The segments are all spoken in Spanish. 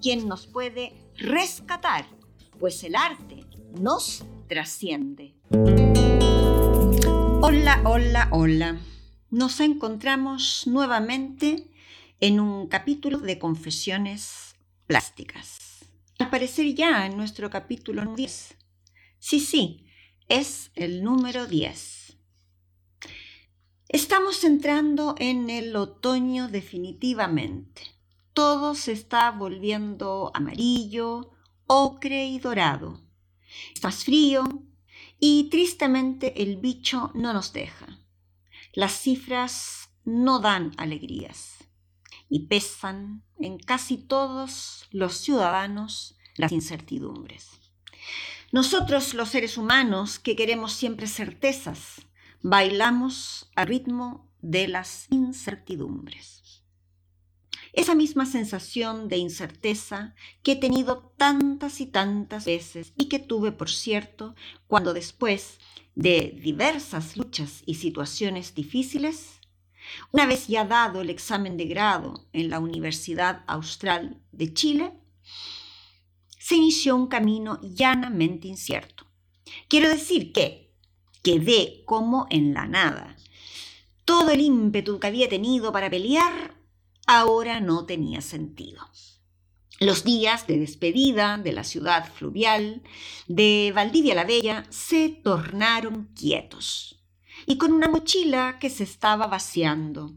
quien nos puede rescatar, pues el arte nos trasciende. Hola, hola, hola. Nos encontramos nuevamente en un capítulo de confesiones plásticas. Al parecer ya en nuestro capítulo 10. Sí, sí, es el número 10. Estamos entrando en el otoño definitivamente. Todo se está volviendo amarillo, ocre y dorado. Está más frío y tristemente el bicho no nos deja. Las cifras no dan alegrías y pesan en casi todos los ciudadanos las incertidumbres. Nosotros los seres humanos que queremos siempre certezas, bailamos al ritmo de las incertidumbres. Esa misma sensación de incerteza que he tenido tantas y tantas veces y que tuve, por cierto, cuando después de diversas luchas y situaciones difíciles, una vez ya dado el examen de grado en la Universidad Austral de Chile, se inició un camino llanamente incierto. Quiero decir que quedé como en la nada. Todo el ímpetu que había tenido para pelear ahora no tenía sentido. Los días de despedida de la ciudad fluvial de Valdivia la Bella se tornaron quietos y con una mochila que se estaba vaciando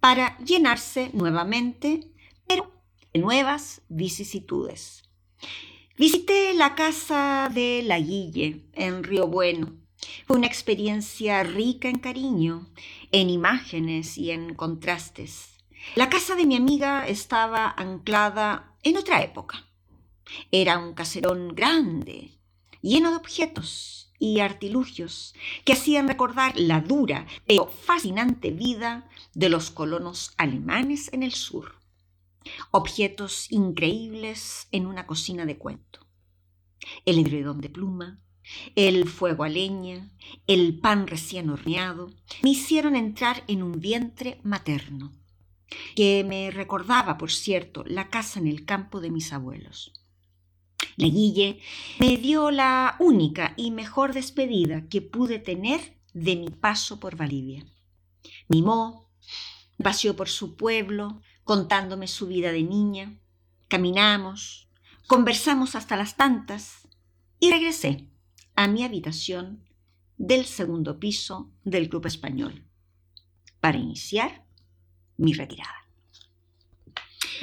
para llenarse nuevamente, pero de nuevas vicisitudes. Visité la casa de la Guille en Río Bueno. Fue una experiencia rica en cariño, en imágenes y en contrastes. La casa de mi amiga estaba anclada en otra época. Era un caserón grande, lleno de objetos y artilugios que hacían recordar la dura pero fascinante vida de los colonos alemanes en el sur. Objetos increíbles en una cocina de cuento. El edredón de pluma, el fuego a leña, el pan recién horneado, me hicieron entrar en un vientre materno, que me recordaba, por cierto, la casa en el campo de mis abuelos. La Guille me dio la única y mejor despedida que pude tener de mi paso por Bolivia. Mimó, paseó por su pueblo, contándome su vida de niña. Caminamos, conversamos hasta las tantas y regresé a mi habitación del segundo piso del Club Español para iniciar mi retirada.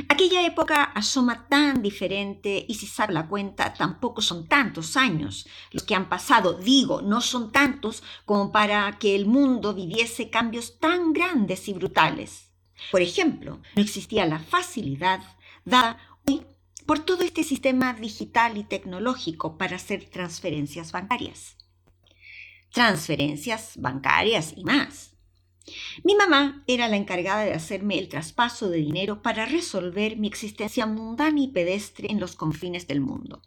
Aquella época asoma tan diferente y si sabe la cuenta, tampoco son tantos años los que han pasado. Digo, no son tantos como para que el mundo viviese cambios tan grandes y brutales. Por ejemplo, no existía la facilidad dada hoy por todo este sistema digital y tecnológico para hacer transferencias bancarias. Transferencias bancarias y más. Mi mamá era la encargada de hacerme el traspaso de dinero para resolver mi existencia mundana y pedestre en los confines del mundo.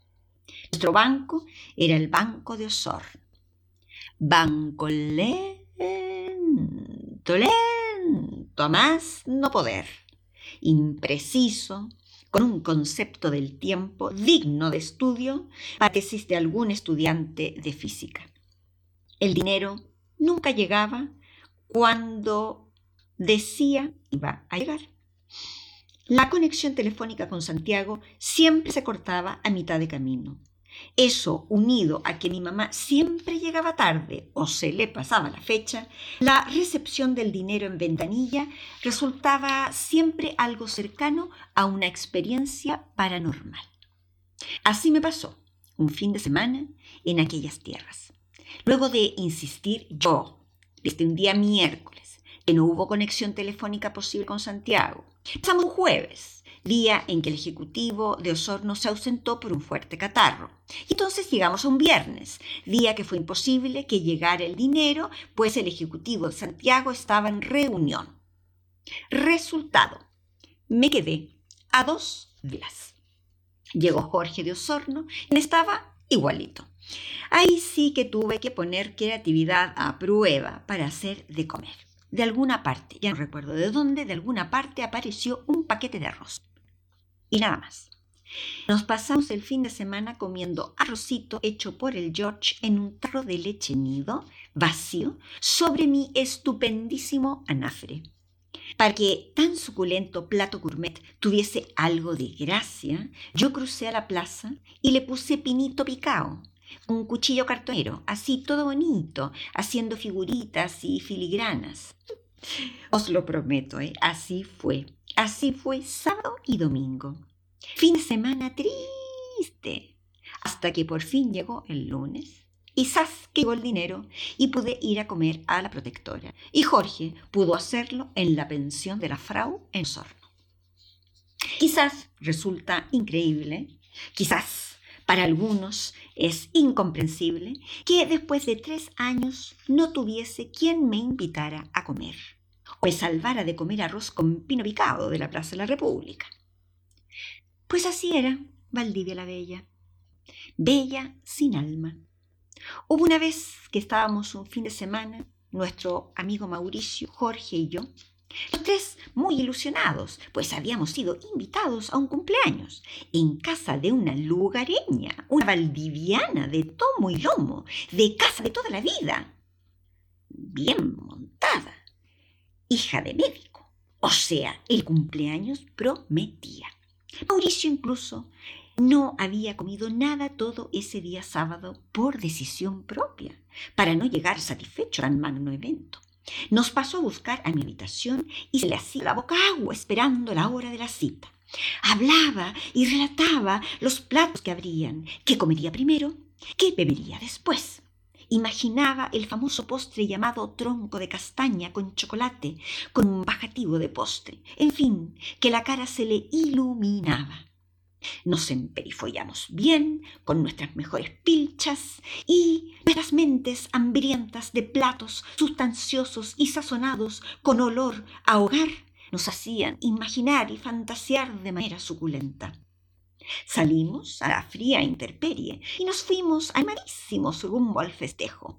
Nuestro banco era el Banco de Osor. Banco lento, lento, más no poder. Impreciso, con un concepto del tiempo digno de estudio para tesis de algún estudiante de física. El dinero nunca llegaba cuando decía iba a llegar. La conexión telefónica con Santiago siempre se cortaba a mitad de camino. Eso, unido a que mi mamá siempre llegaba tarde o se le pasaba la fecha, la recepción del dinero en ventanilla resultaba siempre algo cercano a una experiencia paranormal. Así me pasó un fin de semana en aquellas tierras. Luego de insistir yo desde un día miércoles, que no hubo conexión telefónica posible con Santiago. Pasamos jueves, día en que el ejecutivo de Osorno se ausentó por un fuerte catarro. Y entonces llegamos a un viernes, día que fue imposible que llegara el dinero, pues el ejecutivo de Santiago estaba en reunión. Resultado, me quedé a dos días. Llegó Jorge de Osorno y estaba igualito. Ahí sí que tuve que poner creatividad a prueba para hacer de comer. De alguna parte, ya no recuerdo de dónde, de alguna parte apareció un paquete de arroz. Y nada más. Nos pasamos el fin de semana comiendo arrocito hecho por el George en un tarro de leche nido, vacío, sobre mi estupendísimo anafre. Para que tan suculento plato gourmet tuviese algo de gracia, yo crucé a la plaza y le puse pinito picao, un cuchillo cartonero, así todo bonito, haciendo figuritas y filigranas. Os lo prometo, ¿eh? así fue. Así fue sábado y domingo. Fin de semana triste. Hasta que por fin llegó el lunes. Y ¡zas! que llegó el dinero y pude ir a comer a la protectora. Y Jorge pudo hacerlo en la pensión de la Frau en Sorno. Quizás resulta increíble, quizás para algunos es incomprensible que después de tres años no tuviese quien me invitara a comer o me salvara de comer arroz con pino picado de la Plaza de la República. Pues así era Valdivia la Bella, bella sin alma. Hubo una vez que estábamos un fin de semana, nuestro amigo Mauricio, Jorge y yo, los tres muy ilusionados, pues habíamos sido invitados a un cumpleaños en casa de una lugareña, una valdiviana de tomo y lomo, de casa de toda la vida. Bien montada, hija de médico. O sea, el cumpleaños prometía. Mauricio incluso no había comido nada todo ese día sábado por decisión propia, para no llegar satisfecho al magno evento. Nos pasó a buscar a mi habitación y se le hacía la boca agua esperando la hora de la cita. Hablaba y relataba los platos que habrían, qué comería primero, qué bebería después. Imaginaba el famoso postre llamado tronco de castaña con chocolate, con un bajativo de postre. En fin, que la cara se le iluminaba. Nos emperifollamos bien con nuestras mejores pilchas y nuestras mentes hambrientas de platos sustanciosos y sazonados con olor a hogar nos hacían imaginar y fantasear de manera suculenta. Salimos a la fría intemperie y nos fuimos animadísimos rumbo al festejo.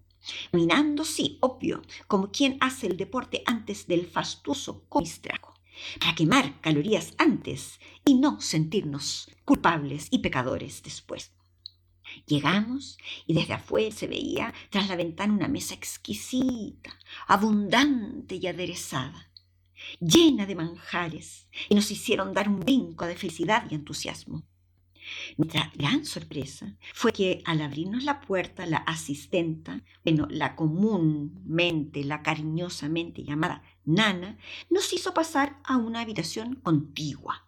Caminando, sí, obvio, como quien hace el deporte antes del fastuoso comistraco para quemar calorías antes y no sentirnos culpables y pecadores después. Llegamos y desde afuera se veía tras la ventana una mesa exquisita, abundante y aderezada, llena de manjares, y nos hicieron dar un brinco de felicidad y entusiasmo. Nuestra gran sorpresa fue que al abrirnos la puerta, la asistenta, bueno, la comúnmente, la cariñosamente llamada Nana, nos hizo pasar a una habitación contigua,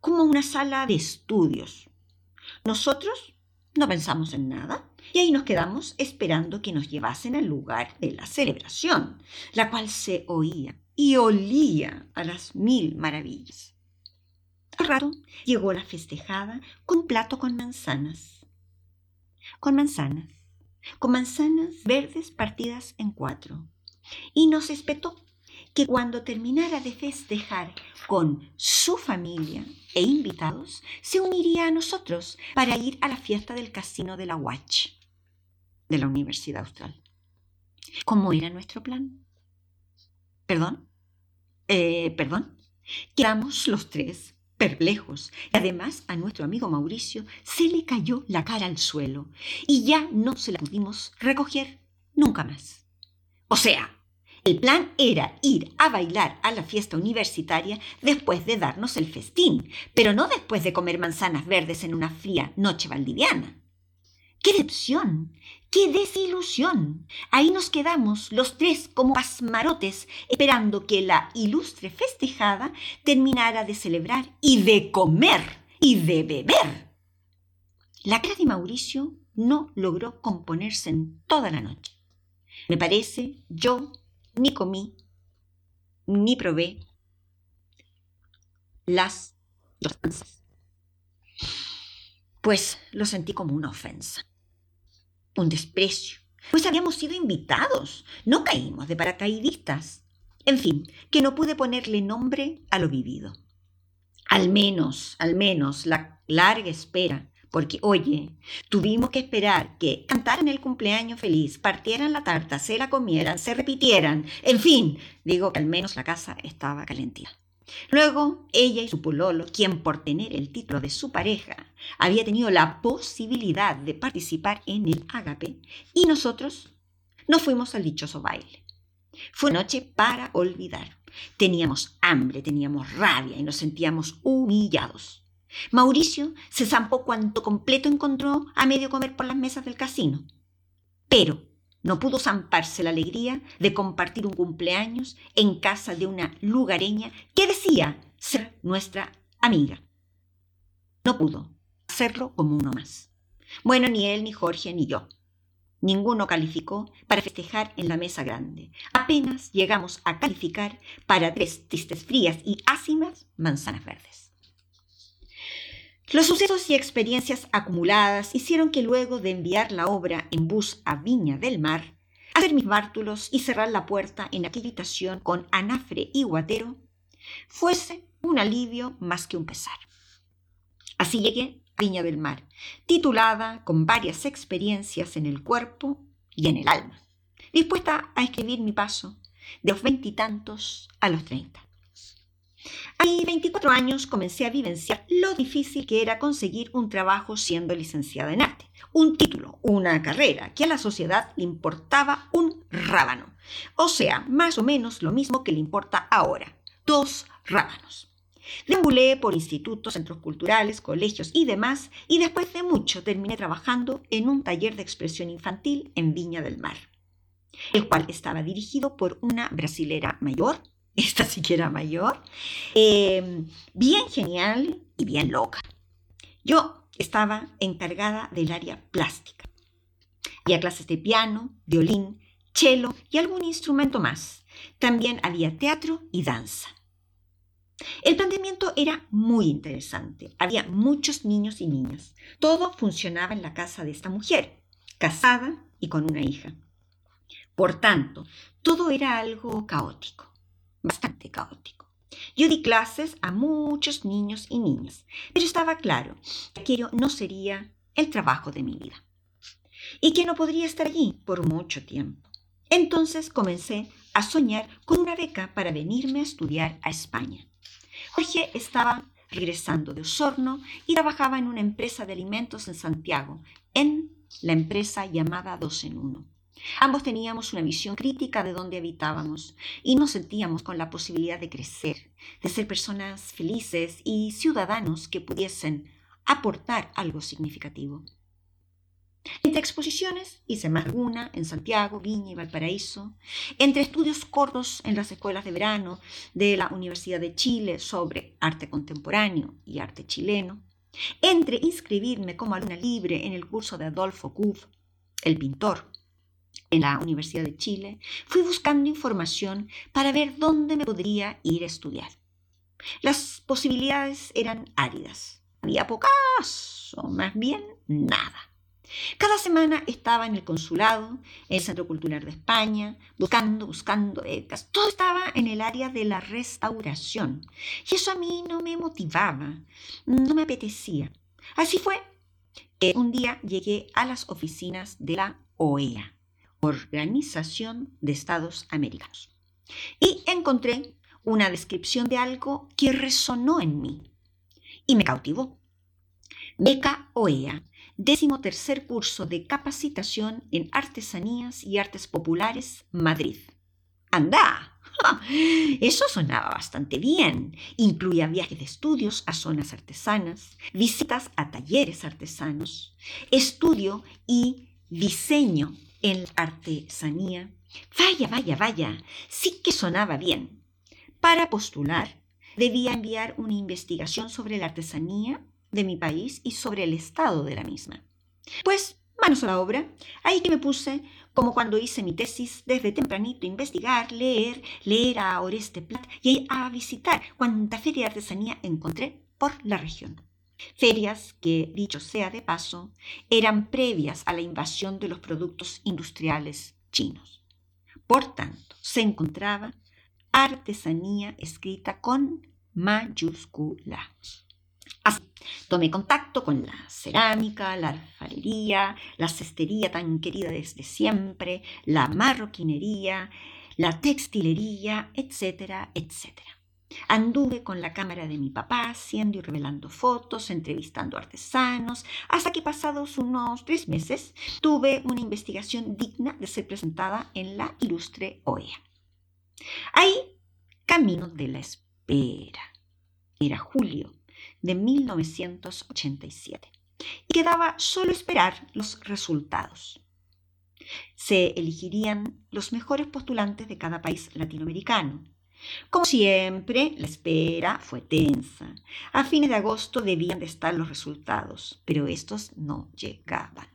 como una sala de estudios. Nosotros no pensamos en nada y ahí nos quedamos esperando que nos llevasen al lugar de la celebración, la cual se oía y olía a las mil maravillas. Al rato llegó la festejada con un plato con manzanas. Con manzanas. Con manzanas verdes partidas en cuatro. Y nos espetó que cuando terminara de festejar con su familia e invitados, se uniría a nosotros para ir a la fiesta del casino de la Watch, de la Universidad Austral. ¿Cómo era nuestro plan? ¿Perdón? Eh, ¿Perdón? Quedamos los tres perplejos. Y además a nuestro amigo Mauricio se le cayó la cara al suelo y ya no se la pudimos recoger nunca más. O sea, el plan era ir a bailar a la fiesta universitaria después de darnos el festín, pero no después de comer manzanas verdes en una fría noche valdiviana. ¡Qué decepción! ¡Qué desilusión! Ahí nos quedamos los tres como pasmarotes esperando que la ilustre festejada terminara de celebrar y de comer y de beber. La cara de Mauricio no logró componerse en toda la noche. Me parece, yo ni comí, ni probé las Pues lo sentí como una ofensa, un desprecio, pues habíamos sido invitados, no caímos de paracaidistas. En fin, que no pude ponerle nombre a lo vivido. Al menos, al menos, la larga espera porque, oye, tuvimos que esperar que cantaran el cumpleaños feliz, partieran la tarta, se la comieran, se repitieran, en fin, digo que al menos la casa estaba calentita. Luego, ella y su pololo, quien por tener el título de su pareja había tenido la posibilidad de participar en el ágape, y nosotros nos fuimos al dichoso baile. Fue noche para olvidar. Teníamos hambre, teníamos rabia y nos sentíamos humillados. Mauricio se zampó cuanto completo encontró a medio comer por las mesas del casino. Pero no pudo zamparse la alegría de compartir un cumpleaños en casa de una lugareña que decía ser nuestra amiga. No pudo hacerlo como uno más. Bueno, ni él, ni Jorge, ni yo. Ninguno calificó para festejar en la mesa grande. Apenas llegamos a calificar para tres tristes frías y ácimas manzanas verdes. Los sucesos y experiencias acumuladas hicieron que luego de enviar la obra en bus a Viña del Mar, hacer mis bártulos y cerrar la puerta en aquella con anafre y guatero, fuese un alivio más que un pesar. Así llegué a Viña del Mar, titulada con varias experiencias en el cuerpo y en el alma, dispuesta a escribir mi paso de los veintitantos a los treinta. A mis 24 años comencé a vivenciar lo difícil que era conseguir un trabajo siendo licenciada en arte. Un título, una carrera que a la sociedad le importaba un rábano. O sea, más o menos lo mismo que le importa ahora. Dos rábanos. Deambulé por institutos, centros culturales, colegios y demás, y después de mucho terminé trabajando en un taller de expresión infantil en Viña del Mar, el cual estaba dirigido por una brasilera mayor esta siquiera mayor, em, bien genial y bien loca. Yo estaba encargada del área plástica. Había clases de piano, violín, cello y algún instrumento más. También había teatro y danza. El planteamiento era muy interesante. Había muchos niños y niñas. Todo funcionaba en la casa de esta mujer, casada y con una hija. Por tanto, todo era algo caótico bastante caótico. Yo di clases a muchos niños y niñas, pero estaba claro que aquello no sería el trabajo de mi vida y que no podría estar allí por mucho tiempo. Entonces comencé a soñar con una beca para venirme a estudiar a España. Jorge estaba regresando de Osorno y trabajaba en una empresa de alimentos en Santiago, en la empresa llamada Dos en Uno. Ambos teníamos una visión crítica de dónde habitábamos y nos sentíamos con la posibilidad de crecer, de ser personas felices y ciudadanos que pudiesen aportar algo significativo. Entre exposiciones hice más una en Santiago, Viña y Valparaíso, entre estudios cortos en las escuelas de verano de la Universidad de Chile sobre arte contemporáneo y arte chileno, entre inscribirme como alumna libre en el curso de Adolfo Kuff, el pintor, en la Universidad de Chile, fui buscando información para ver dónde me podría ir a estudiar. Las posibilidades eran áridas. Había pocas, o más bien nada. Cada semana estaba en el consulado, en el Centro Cultural de España, buscando, buscando becas. Todo estaba en el área de la restauración. Y eso a mí no me motivaba, no me apetecía. Así fue que un día llegué a las oficinas de la OEA, Organización de Estados Americanos. Y encontré una descripción de algo que resonó en mí y me cautivó. Beca OEA, décimo tercer curso de capacitación en artesanías y artes populares, Madrid. ¡Anda! Eso sonaba bastante bien. Incluía viajes de estudios a zonas artesanas, visitas a talleres artesanos, estudio y diseño en artesanía. Vaya, vaya, vaya, sí que sonaba bien. Para postular, debía enviar una investigación sobre la artesanía de mi país y sobre el estado de la misma. Pues, manos a la obra, ahí que me puse, como cuando hice mi tesis, desde tempranito investigar, leer, leer a Oreste Plat y a visitar cuanta feria de artesanía encontré por la región. Ferias que, dicho sea de paso, eran previas a la invasión de los productos industriales chinos. Por tanto, se encontraba artesanía escrita con mayúscula. Así, tomé contacto con la cerámica, la alfarería, la cestería tan querida desde siempre, la marroquinería, la textilería, etcétera, etcétera. Anduve con la cámara de mi papá haciendo y revelando fotos, entrevistando artesanos, hasta que pasados unos tres meses tuve una investigación digna de ser presentada en la ilustre OEA. Ahí, camino de la espera. Era julio de 1987 y quedaba solo esperar los resultados. Se elegirían los mejores postulantes de cada país latinoamericano. Como siempre, la espera fue tensa. A fines de agosto debían de estar los resultados, pero estos no llegaban.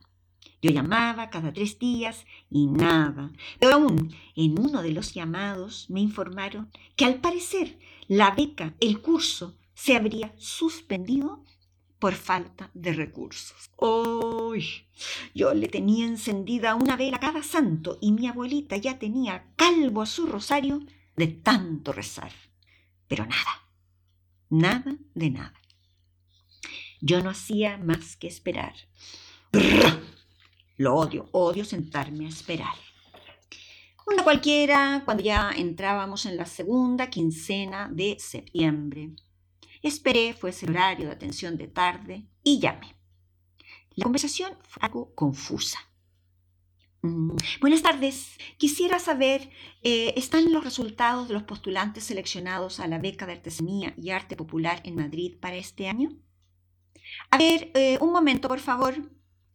Yo llamaba cada tres días y nada. Pero aún en uno de los llamados me informaron que al parecer la beca, el curso, se habría suspendido por falta de recursos. ¡Uy! Yo le tenía encendida una vela cada santo y mi abuelita ya tenía calvo a su rosario de tanto rezar. Pero nada, nada de nada. Yo no hacía más que esperar. Lo odio, odio sentarme a esperar. Una cualquiera cuando ya entrábamos en la segunda quincena de septiembre. Esperé, fue ese horario de atención de tarde y llamé. La conversación fue algo confusa. Mm, buenas tardes. Quisiera saber, eh, ¿están los resultados de los postulantes seleccionados a la beca de artesanía y arte popular en Madrid para este año? A ver, eh, un momento, por favor.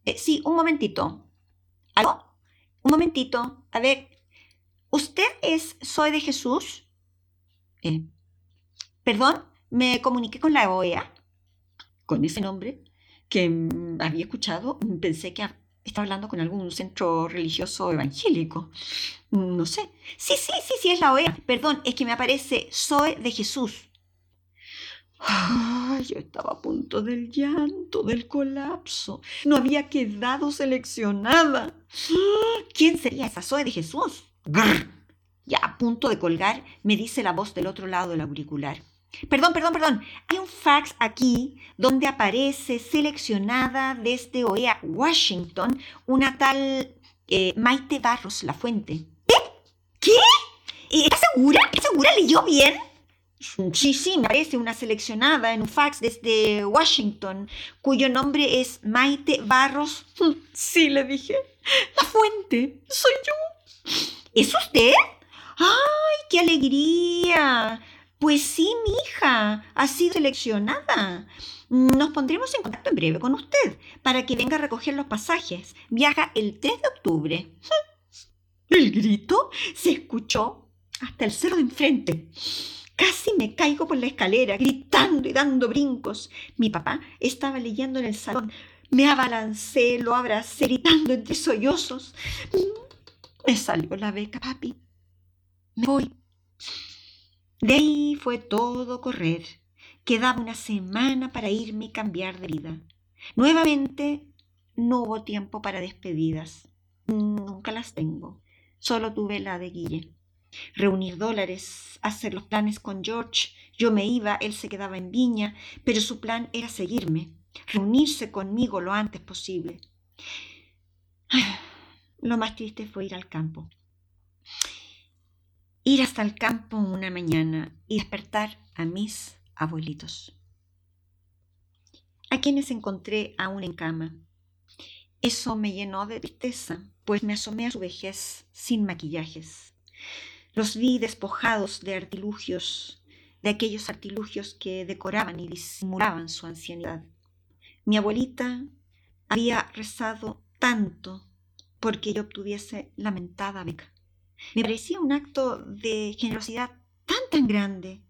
Eh, sí, un momentito. ¿Aló? Un momentito. A ver, ¿usted es Soy de Jesús? ¿Perdón? me comuniqué con la OEA, con ese nombre que mm, había escuchado, pensé que estaba hablando con algún centro religioso evangélico. No sé. Sí, sí, sí, sí, es la OEA. Perdón, es que me aparece Soy de Jesús. Ay, yo estaba a punto del llanto, del colapso. No había quedado seleccionada. ¿Quién sería esa Zoe de Jesús? Ya a punto de colgar, me dice la voz del otro lado del auricular. Perdón, perdón, perdón. Hay un fax aquí donde aparece seleccionada desde OEA Washington una tal eh, Maite Barros La Fuente. ¿Qué? ¿Qué? ¿Estás segura? ¿Estás segura? ¿Leyó bien? Sí, sí, me aparece una seleccionada en un fax desde Washington, cuyo nombre es Maite Barros. Sí, le dije. La fuente, soy yo. ¿Es usted? ¡Ay, qué alegría! Pues sí, mi hija, ha sido seleccionada. Nos pondremos en contacto en breve con usted para que venga a recoger los pasajes. Viaja el 3 de octubre. El grito se escuchó hasta el cerro de enfrente. Casi me caigo por la escalera, gritando y dando brincos. Mi papá estaba leyendo en el salón. Me abalancé, lo abracé, gritando entre sollozos. Me salió la beca, papi. Me voy. De ahí fue todo correr. Quedaba una semana para irme y cambiar de vida. Nuevamente no hubo tiempo para despedidas. Nunca las tengo. Solo tuve la de Guille. Reunir dólares, hacer los planes con George. Yo me iba, él se quedaba en Viña, pero su plan era seguirme, reunirse conmigo lo antes posible. Lo más triste fue ir al campo ir hasta el campo una mañana y despertar a mis abuelitos, a quienes encontré aún en cama. Eso me llenó de tristeza, pues me asomé a su vejez sin maquillajes. Los vi despojados de artilugios, de aquellos artilugios que decoraban y disimulaban su ancianidad. Mi abuelita había rezado tanto porque yo obtuviese lamentada beca. Me parecía un acto de generosidad tan tan grande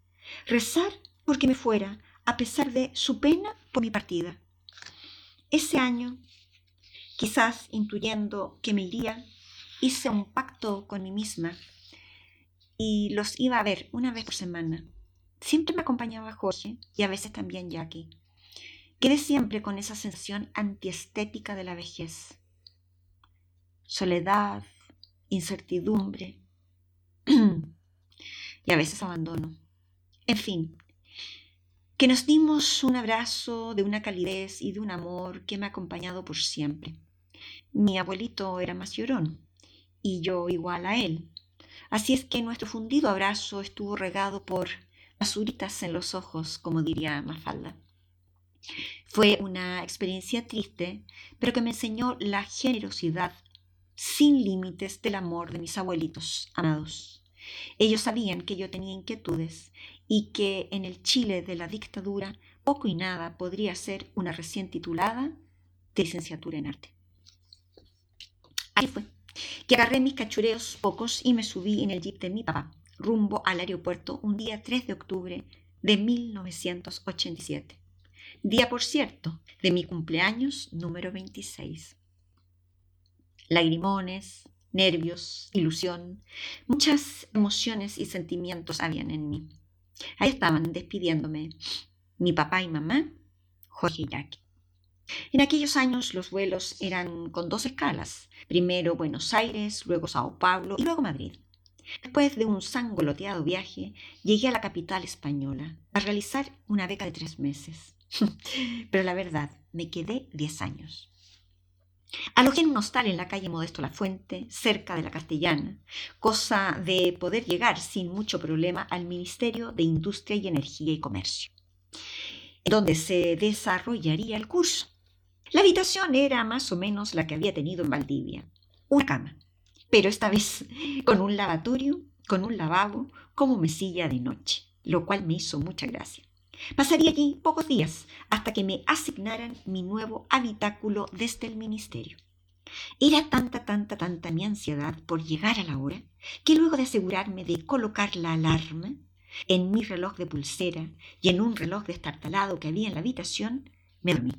rezar porque me fuera, a pesar de su pena por mi partida. Ese año, quizás intuyendo que me iría, hice un pacto con mí misma y los iba a ver una vez por semana. siempre me acompañaba Jorge y a veces también Jackie. Quedé siempre con esa sensación antiestética de la vejez. Soledad, incertidumbre y a veces abandono. En fin, que nos dimos un abrazo de una calidez y de un amor que me ha acompañado por siempre. Mi abuelito era más llorón y yo igual a él. Así es que nuestro fundido abrazo estuvo regado por basuritas en los ojos, como diría Mafalda. Fue una experiencia triste, pero que me enseñó la generosidad sin límites del amor de mis abuelitos amados. Ellos sabían que yo tenía inquietudes y que en el Chile de la dictadura poco y nada podría ser una recién titulada de licenciatura en arte. Ahí fue, que agarré mis cachureos pocos y me subí en el jeep de mi papá, rumbo al aeropuerto un día 3 de octubre de 1987. Día, por cierto, de mi cumpleaños número 26. Lagrimones, nervios, ilusión, muchas emociones y sentimientos habían en mí. Ahí estaban despidiéndome mi papá y mamá, Jorge y Jackie. En aquellos años los vuelos eran con dos escalas, primero Buenos Aires, luego Sao Paulo y luego Madrid. Después de un sangoloteado viaje, llegué a la capital española a realizar una beca de tres meses. Pero la verdad, me quedé diez años. Alojé en un hostal en la calle Modesto La Fuente, cerca de la Castellana, cosa de poder llegar sin mucho problema al Ministerio de Industria y Energía y Comercio, donde se desarrollaría el curso. La habitación era más o menos la que había tenido en Valdivia, una cama, pero esta vez con un lavatorio, con un lavabo como mesilla de noche, lo cual me hizo mucha gracia. Pasaría allí pocos días hasta que me asignaran mi nuevo habitáculo desde el ministerio. Era tanta, tanta, tanta mi ansiedad por llegar a la hora que luego de asegurarme de colocar la alarma en mi reloj de pulsera y en un reloj destartalado que había en la habitación, me dormí.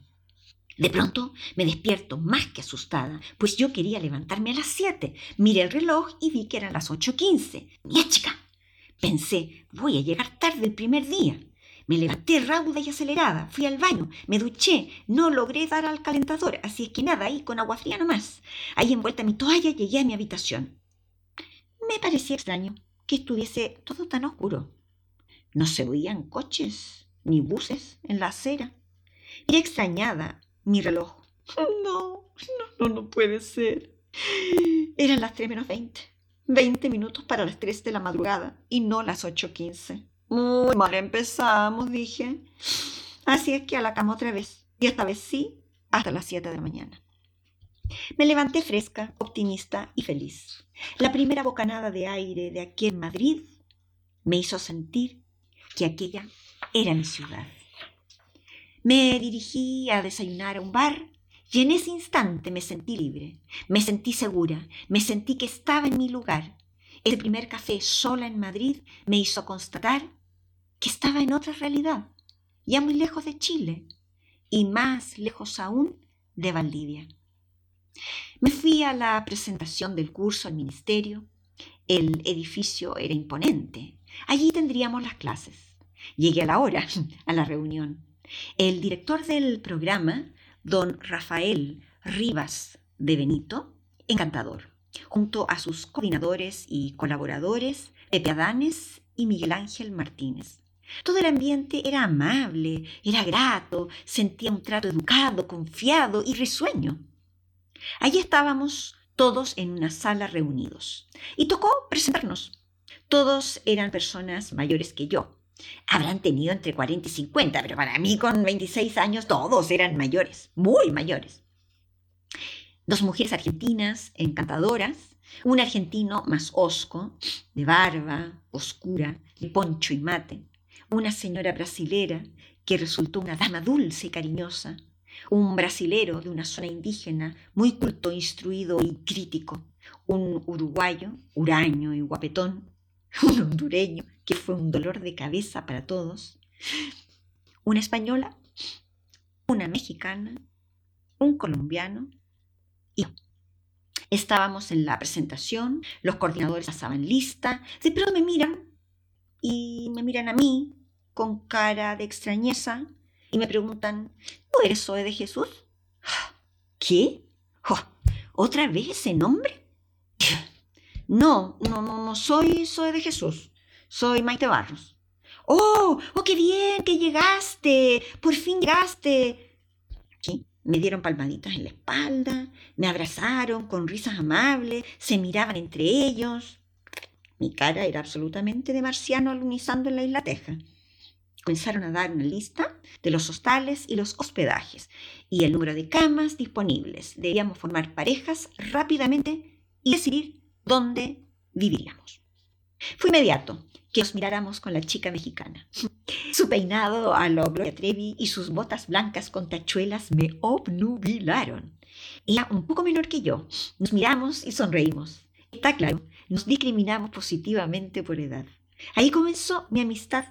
De pronto me despierto más que asustada, pues yo quería levantarme a las siete. Miré el reloj y vi que eran las ocho quince. ¡Mía chica! Pensé, voy a llegar tarde el primer día. Me levanté rauda y acelerada, fui al baño, me duché, no logré dar al calentador, así es que nada, ahí con agua fría nomás. Ahí envuelta mi toalla llegué a mi habitación. Me parecía extraño que estuviese todo tan oscuro. No se oían coches ni buses en la acera. Era extrañada mi reloj. No, no, no, no puede ser. Eran las tres menos veinte. Veinte minutos para las tres de la madrugada y no las ocho quince. Muy mal empezamos, dije. Así es que a la cama otra vez. Y esta vez sí, hasta las 7 de la mañana. Me levanté fresca, optimista y feliz. La primera bocanada de aire de aquí en Madrid me hizo sentir que aquella era mi ciudad. Me dirigí a desayunar a un bar y en ese instante me sentí libre, me sentí segura, me sentí que estaba en mi lugar, el primer café sola en Madrid me hizo constatar que estaba en otra realidad, ya muy lejos de Chile y más lejos aún de Valdivia. Me fui a la presentación del curso al ministerio. El edificio era imponente. Allí tendríamos las clases. Llegué a la hora, a la reunión. El director del programa, don Rafael Rivas de Benito, encantador junto a sus coordinadores y colaboradores, Pepe Adanes y Miguel Ángel Martínez. Todo el ambiente era amable, era grato, sentía un trato educado, confiado y risueño. Allí estábamos todos en una sala reunidos y tocó presentarnos. Todos eran personas mayores que yo. Habrán tenido entre 40 y 50, pero para mí con 26 años todos eran mayores, muy mayores. Dos mujeres argentinas encantadoras, un argentino más osco, de barba oscura, de poncho y mate, una señora brasilera que resultó una dama dulce y cariñosa, un brasilero de una zona indígena muy culto, instruido y crítico, un uruguayo, huraño y guapetón, un hondureño que fue un dolor de cabeza para todos, una española, una mexicana, un colombiano y estábamos en la presentación, los coordinadores pasaban lista, de pronto me miran y me miran a mí con cara de extrañeza y me preguntan, ¿tú eres Zoe de Jesús? ¿Qué? Oh, ¿Otra vez ese nombre? No, no, no, no soy Zoe de Jesús. Soy Maite Barros. ¡Oh! ¡Oh, qué bien que llegaste! ¡Por fin llegaste! Me dieron palmaditas en la espalda, me abrazaron con risas amables, se miraban entre ellos. Mi cara era absolutamente de marciano alunizando en la isla Teja. Comenzaron a dar una lista de los hostales y los hospedajes y el número de camas disponibles. Debíamos formar parejas rápidamente y decidir dónde viviríamos. Fue inmediato que nos miráramos con la chica mexicana. Su peinado a lo Gloria Trevi y sus botas blancas con tachuelas me obnubilaron. Ella un poco menor que yo. Nos miramos y sonreímos. Está claro, nos discriminamos positivamente por edad. Ahí comenzó mi amistad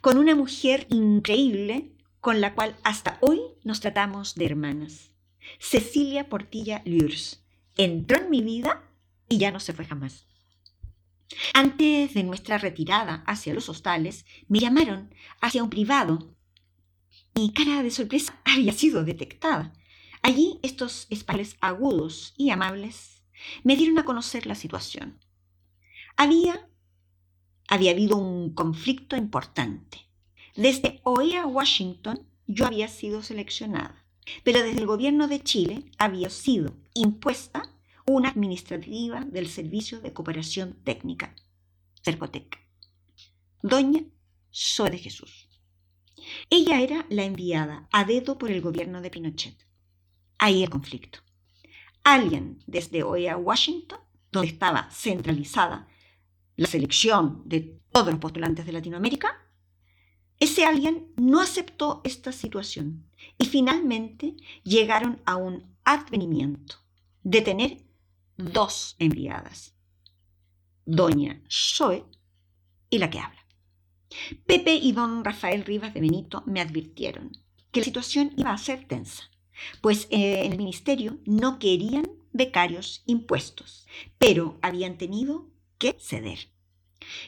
con una mujer increíble con la cual hasta hoy nos tratamos de hermanas. Cecilia Portilla Lurs entró en mi vida y ya no se fue jamás. Antes de nuestra retirada hacia los hostales, me llamaron hacia un privado. Mi cara de sorpresa había sido detectada. Allí estos españoles agudos y amables me dieron a conocer la situación. Había, había habido un conflicto importante. Desde OEA Washington yo había sido seleccionada, pero desde el gobierno de Chile había sido impuesta una administrativa del Servicio de Cooperación Técnica, Cercotec, doña Zoe de Jesús. Ella era la enviada a dedo por el gobierno de Pinochet. Ahí el conflicto. Alguien desde hoy a Washington, donde estaba centralizada la selección de todos los postulantes de Latinoamérica, ese alguien no aceptó esta situación y finalmente llegaron a un advenimiento de tener dos enviadas, doña Zoe y la que habla. Pepe y don Rafael Rivas de Benito me advirtieron que la situación iba a ser tensa, pues eh, en el ministerio no querían becarios impuestos, pero habían tenido ceder.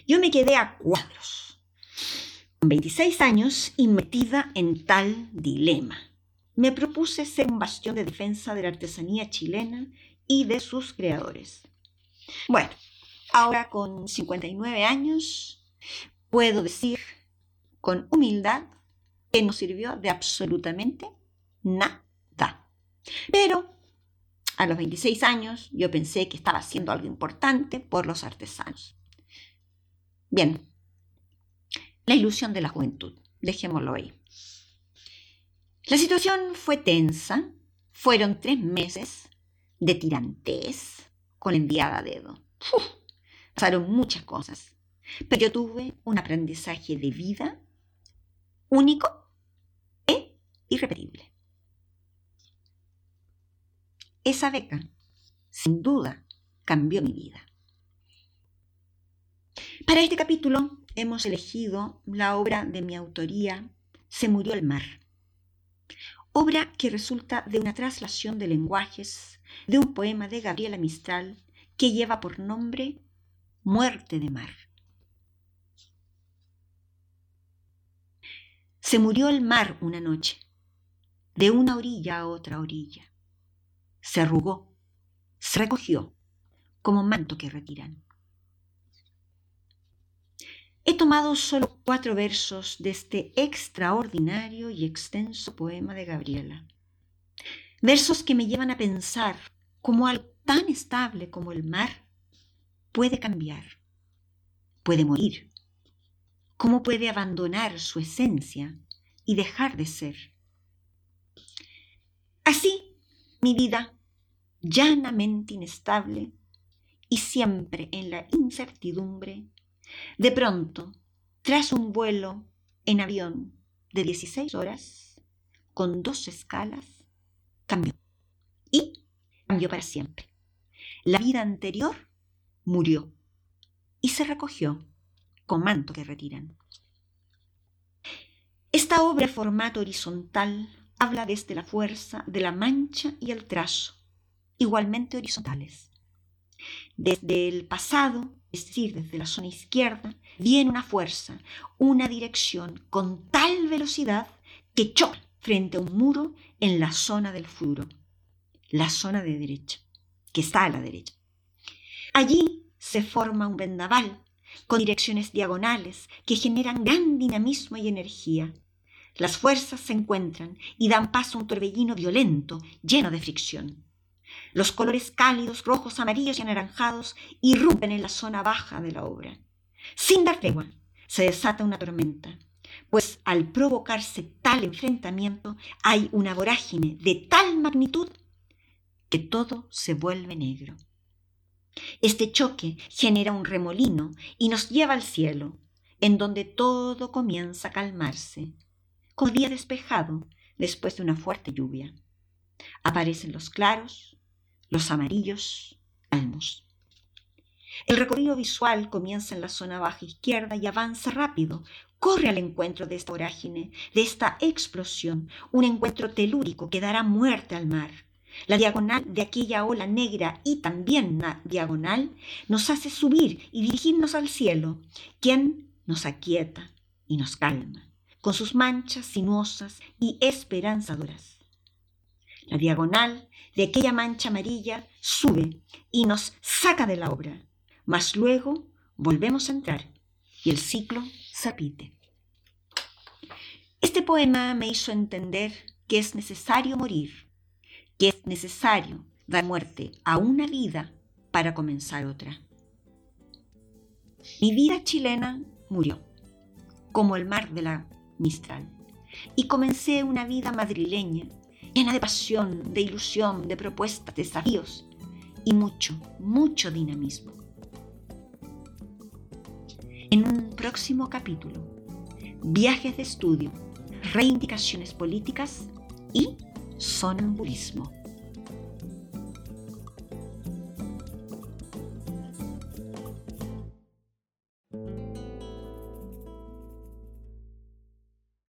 Yo me quedé a cuadros, con 26 años y metida en tal dilema. Me propuse ser un bastión de defensa de la artesanía chilena y de sus creadores. Bueno, ahora con 59 años, puedo decir con humildad que no sirvió de absolutamente nada. Pero a los 26 años yo pensé que estaba haciendo algo importante por los artesanos. Bien, la ilusión de la juventud, dejémoslo ahí. La situación fue tensa, fueron tres meses de tirantes con enviada a dedo. pasaron muchas cosas, pero yo tuve un aprendizaje de vida único e irrepetible. Esa beca, sin duda, cambió mi vida. Para este capítulo hemos elegido la obra de mi autoría, Se murió el mar, obra que resulta de una traslación de lenguajes de un poema de Gabriela Mistral que lleva por nombre Muerte de mar. Se murió el mar una noche, de una orilla a otra orilla. Se arrugó, se recogió, como manto que retiran. He tomado solo cuatro versos de este extraordinario y extenso poema de Gabriela. Versos que me llevan a pensar cómo algo tan estable como el mar puede cambiar, puede morir, cómo puede abandonar su esencia y dejar de ser. Así, mi vida, llanamente inestable y siempre en la incertidumbre, de pronto, tras un vuelo en avión de 16 horas, con dos escalas, cambió. Y cambió para siempre. La vida anterior murió y se recogió con manto que retiran. Esta obra formato horizontal habla desde la fuerza de la mancha y el trazo, igualmente horizontales. Desde el pasado, es decir, desde la zona izquierda, viene una fuerza, una dirección con tal velocidad que choca frente a un muro en la zona del futuro, la zona de derecha, que está a la derecha. Allí se forma un vendaval con direcciones diagonales que generan gran dinamismo y energía. Las fuerzas se encuentran y dan paso a un torbellino violento, lleno de fricción. Los colores cálidos, rojos, amarillos y anaranjados irrumpen en la zona baja de la obra. Sin dar tregua, se desata una tormenta, pues al provocarse tal enfrentamiento hay una vorágine de tal magnitud que todo se vuelve negro. Este choque genera un remolino y nos lleva al cielo, en donde todo comienza a calmarse, como día despejado después de una fuerte lluvia. Aparecen los claros, los amarillos, almos. El recorrido visual comienza en la zona baja izquierda y avanza rápido, corre al encuentro de esta vorágine, de esta explosión, un encuentro telúrico que dará muerte al mar. La diagonal de aquella ola negra y también diagonal nos hace subir y dirigirnos al cielo, quien nos aquieta y nos calma, con sus manchas sinuosas y esperanzadoras. La diagonal de aquella mancha amarilla sube y nos saca de la obra, mas luego volvemos a entrar y el ciclo se repite. Este poema me hizo entender que es necesario morir que es necesario dar muerte a una vida para comenzar otra. Mi vida chilena murió, como el mar de la Mistral, y comencé una vida madrileña, llena de pasión, de ilusión, de propuestas, desafíos y mucho, mucho dinamismo. En un próximo capítulo, viajes de estudio, reivindicaciones políticas y sonambulismo.